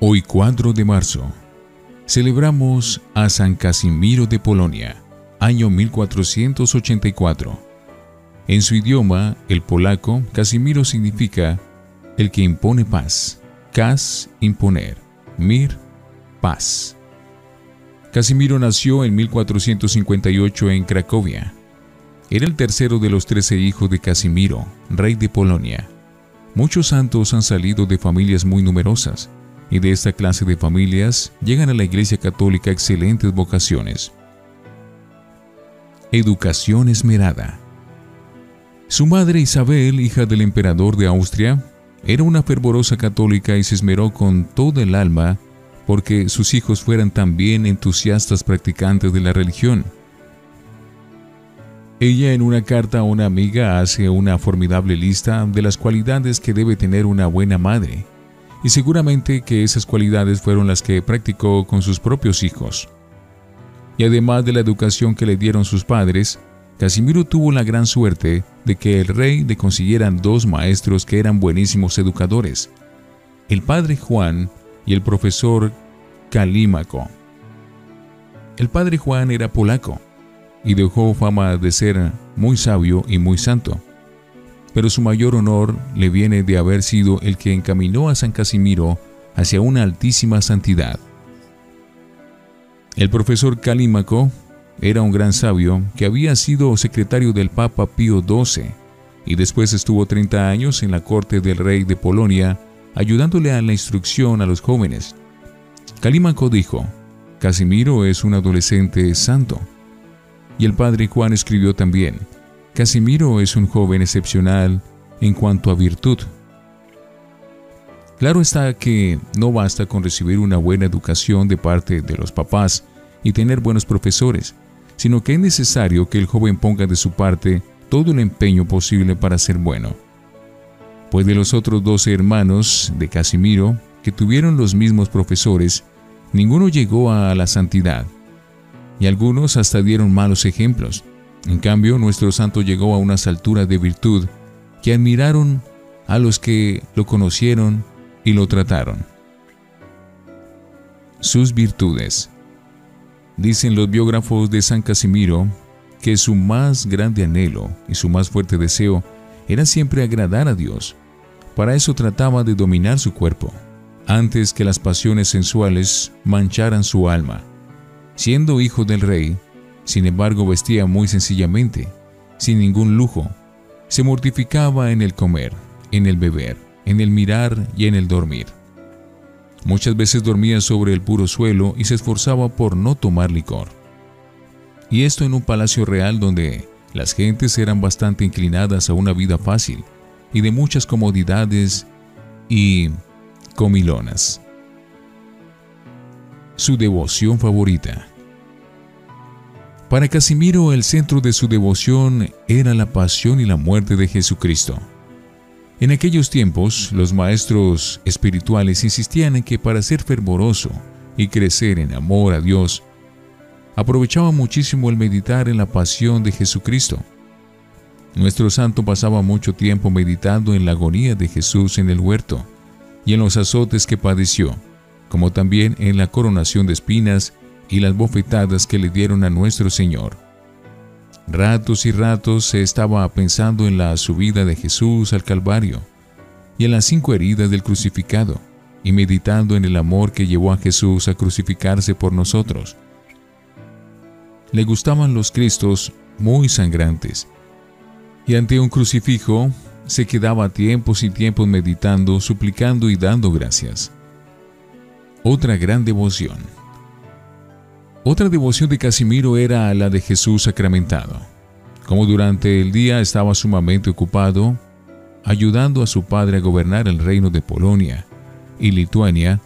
Hoy 4 de marzo, celebramos a San Casimiro de Polonia, año 1484. En su idioma, el polaco, Casimiro significa el que impone paz. Cas, imponer. Mir, paz. Casimiro nació en 1458 en Cracovia. Era el tercero de los trece hijos de Casimiro, rey de Polonia. Muchos santos han salido de familias muy numerosas, y de esta clase de familias llegan a la Iglesia Católica excelentes vocaciones. Educación esmerada. Su madre Isabel, hija del emperador de Austria, era una fervorosa católica y se esmeró con todo el alma porque sus hijos fueran también entusiastas practicantes de la religión. Ella en una carta a una amiga hace una formidable lista de las cualidades que debe tener una buena madre, y seguramente que esas cualidades fueron las que practicó con sus propios hijos. Y además de la educación que le dieron sus padres, Casimiro tuvo la gran suerte de que el rey le consiguieran dos maestros que eran buenísimos educadores, el padre Juan y el profesor Calímaco. El padre Juan era polaco y dejó fama de ser muy sabio y muy santo, pero su mayor honor le viene de haber sido el que encaminó a San Casimiro hacia una altísima santidad. El profesor Calímaco era un gran sabio que había sido secretario del Papa Pío XII y después estuvo 30 años en la corte del rey de Polonia ayudándole a la instrucción a los jóvenes. Calímaco dijo, Casimiro es un adolescente santo. Y el padre Juan escribió también, Casimiro es un joven excepcional en cuanto a virtud. Claro está que no basta con recibir una buena educación de parte de los papás y tener buenos profesores, sino que es necesario que el joven ponga de su parte todo el empeño posible para ser bueno. Pues de los otros doce hermanos de Casimiro, que tuvieron los mismos profesores, ninguno llegó a la santidad, y algunos hasta dieron malos ejemplos. En cambio, nuestro santo llegó a unas alturas de virtud que admiraron a los que lo conocieron y lo trataron. Sus virtudes. Dicen los biógrafos de San Casimiro que su más grande anhelo y su más fuerte deseo era siempre agradar a Dios. Para eso trataba de dominar su cuerpo, antes que las pasiones sensuales mancharan su alma. Siendo hijo del rey, sin embargo vestía muy sencillamente, sin ningún lujo. Se mortificaba en el comer, en el beber, en el mirar y en el dormir. Muchas veces dormía sobre el puro suelo y se esforzaba por no tomar licor. Y esto en un palacio real donde las gentes eran bastante inclinadas a una vida fácil y de muchas comodidades y comilonas. Su devoción favorita. Para Casimiro el centro de su devoción era la pasión y la muerte de Jesucristo. En aquellos tiempos, los maestros espirituales insistían en que para ser fervoroso y crecer en amor a Dios, aprovechaba muchísimo el meditar en la pasión de Jesucristo. Nuestro santo pasaba mucho tiempo meditando en la agonía de Jesús en el huerto y en los azotes que padeció, como también en la coronación de espinas y las bofetadas que le dieron a nuestro Señor. Ratos y ratos se estaba pensando en la subida de Jesús al Calvario y en las cinco heridas del crucificado, y meditando en el amor que llevó a Jesús a crucificarse por nosotros. Le gustaban los Cristos muy sangrantes, y ante un crucifijo se quedaba tiempos y tiempos meditando, suplicando y dando gracias. Otra gran devoción otra devoción de Casimiro era la de Jesús sacramentado. Como durante el día estaba sumamente ocupado ayudando a su padre a gobernar el reino de Polonia y Lituania,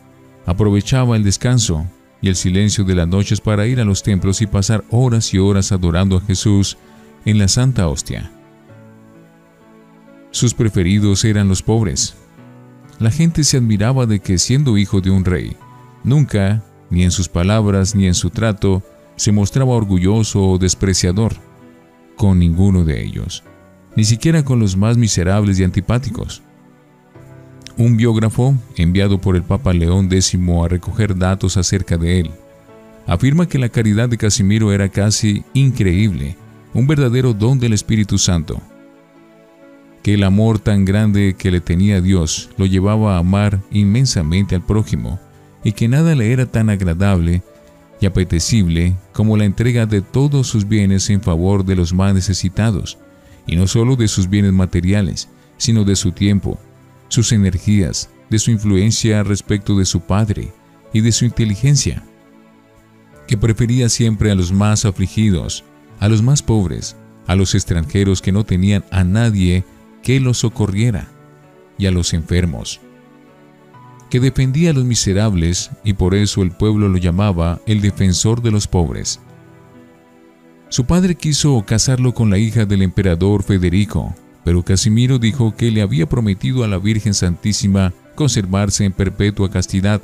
aprovechaba el descanso y el silencio de las noches para ir a los templos y pasar horas y horas adorando a Jesús en la Santa Hostia. Sus preferidos eran los pobres. La gente se admiraba de que siendo hijo de un rey, nunca ni en sus palabras ni en su trato se mostraba orgulloso o despreciador con ninguno de ellos, ni siquiera con los más miserables y antipáticos. Un biógrafo, enviado por el Papa León X a recoger datos acerca de él, afirma que la caridad de Casimiro era casi increíble, un verdadero don del Espíritu Santo. Que el amor tan grande que le tenía Dios lo llevaba a amar inmensamente al prójimo, y que nada le era tan agradable y apetecible como la entrega de todos sus bienes en favor de los más necesitados, y no solo de sus bienes materiales, sino de su tiempo, sus energías, de su influencia respecto de su padre y de su inteligencia, que prefería siempre a los más afligidos, a los más pobres, a los extranjeros que no tenían a nadie que los socorriera, y a los enfermos que defendía a los miserables y por eso el pueblo lo llamaba el defensor de los pobres. Su padre quiso casarlo con la hija del emperador Federico, pero Casimiro dijo que le había prometido a la Virgen Santísima conservarse en perpetua castidad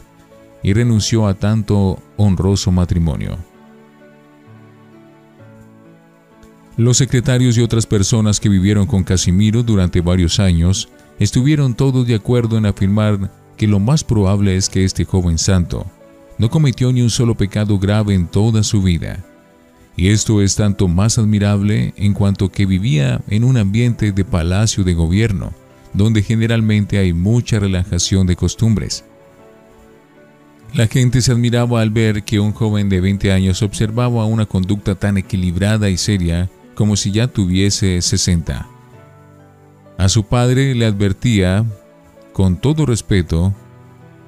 y renunció a tanto honroso matrimonio. Los secretarios y otras personas que vivieron con Casimiro durante varios años estuvieron todos de acuerdo en afirmar que lo más probable es que este joven santo no cometió ni un solo pecado grave en toda su vida. Y esto es tanto más admirable en cuanto que vivía en un ambiente de palacio de gobierno, donde generalmente hay mucha relajación de costumbres. La gente se admiraba al ver que un joven de 20 años observaba una conducta tan equilibrada y seria como si ya tuviese 60. A su padre le advertía con todo respeto,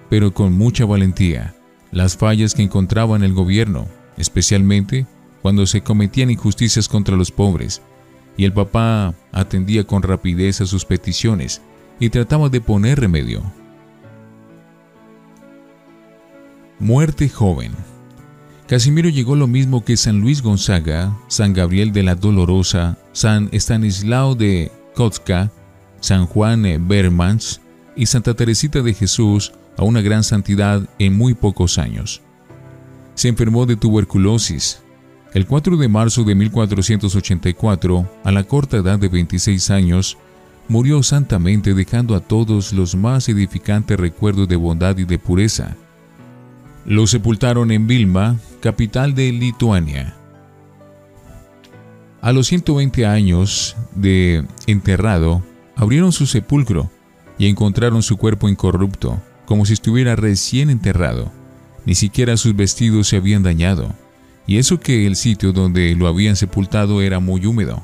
pero con mucha valentía, las fallas que encontraba en el gobierno, especialmente cuando se cometían injusticias contra los pobres, y el papá atendía con rapidez a sus peticiones y trataba de poner remedio. Muerte joven. Casimiro llegó lo mismo que San Luis Gonzaga, San Gabriel de la Dolorosa, San Estanislao de Kotzka, San Juan Bermans, y Santa Teresita de Jesús a una gran santidad en muy pocos años. Se enfermó de tuberculosis. El 4 de marzo de 1484, a la corta edad de 26 años, murió santamente dejando a todos los más edificantes recuerdos de bondad y de pureza. Lo sepultaron en Vilma, capital de Lituania. A los 120 años de enterrado, abrieron su sepulcro y encontraron su cuerpo incorrupto, como si estuviera recién enterrado. Ni siquiera sus vestidos se habían dañado, y eso que el sitio donde lo habían sepultado era muy húmedo.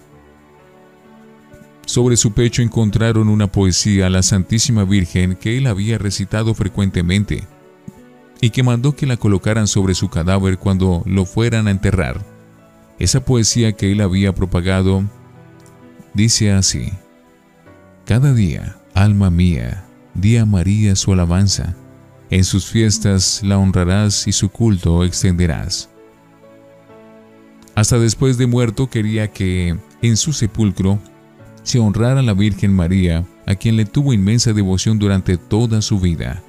Sobre su pecho encontraron una poesía a la Santísima Virgen que él había recitado frecuentemente y que mandó que la colocaran sobre su cadáver cuando lo fueran a enterrar. Esa poesía que él había propagado dice así, Cada día Alma mía, di a María su alabanza, en sus fiestas la honrarás y su culto extenderás. Hasta después de muerto quería que en su sepulcro se honrara la Virgen María, a quien le tuvo inmensa devoción durante toda su vida.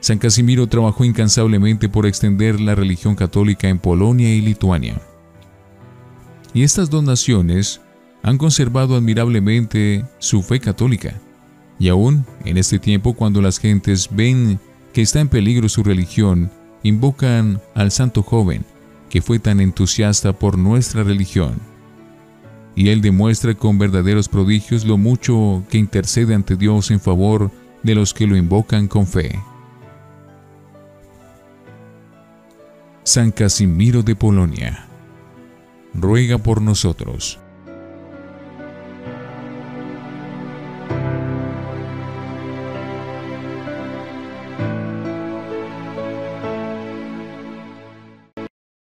San Casimiro trabajó incansablemente por extender la religión católica en Polonia y Lituania. Y estas dos naciones han conservado admirablemente su fe católica y aún en este tiempo cuando las gentes ven que está en peligro su religión, invocan al santo joven que fue tan entusiasta por nuestra religión. Y él demuestra con verdaderos prodigios lo mucho que intercede ante Dios en favor de los que lo invocan con fe. San Casimiro de Polonia, ruega por nosotros.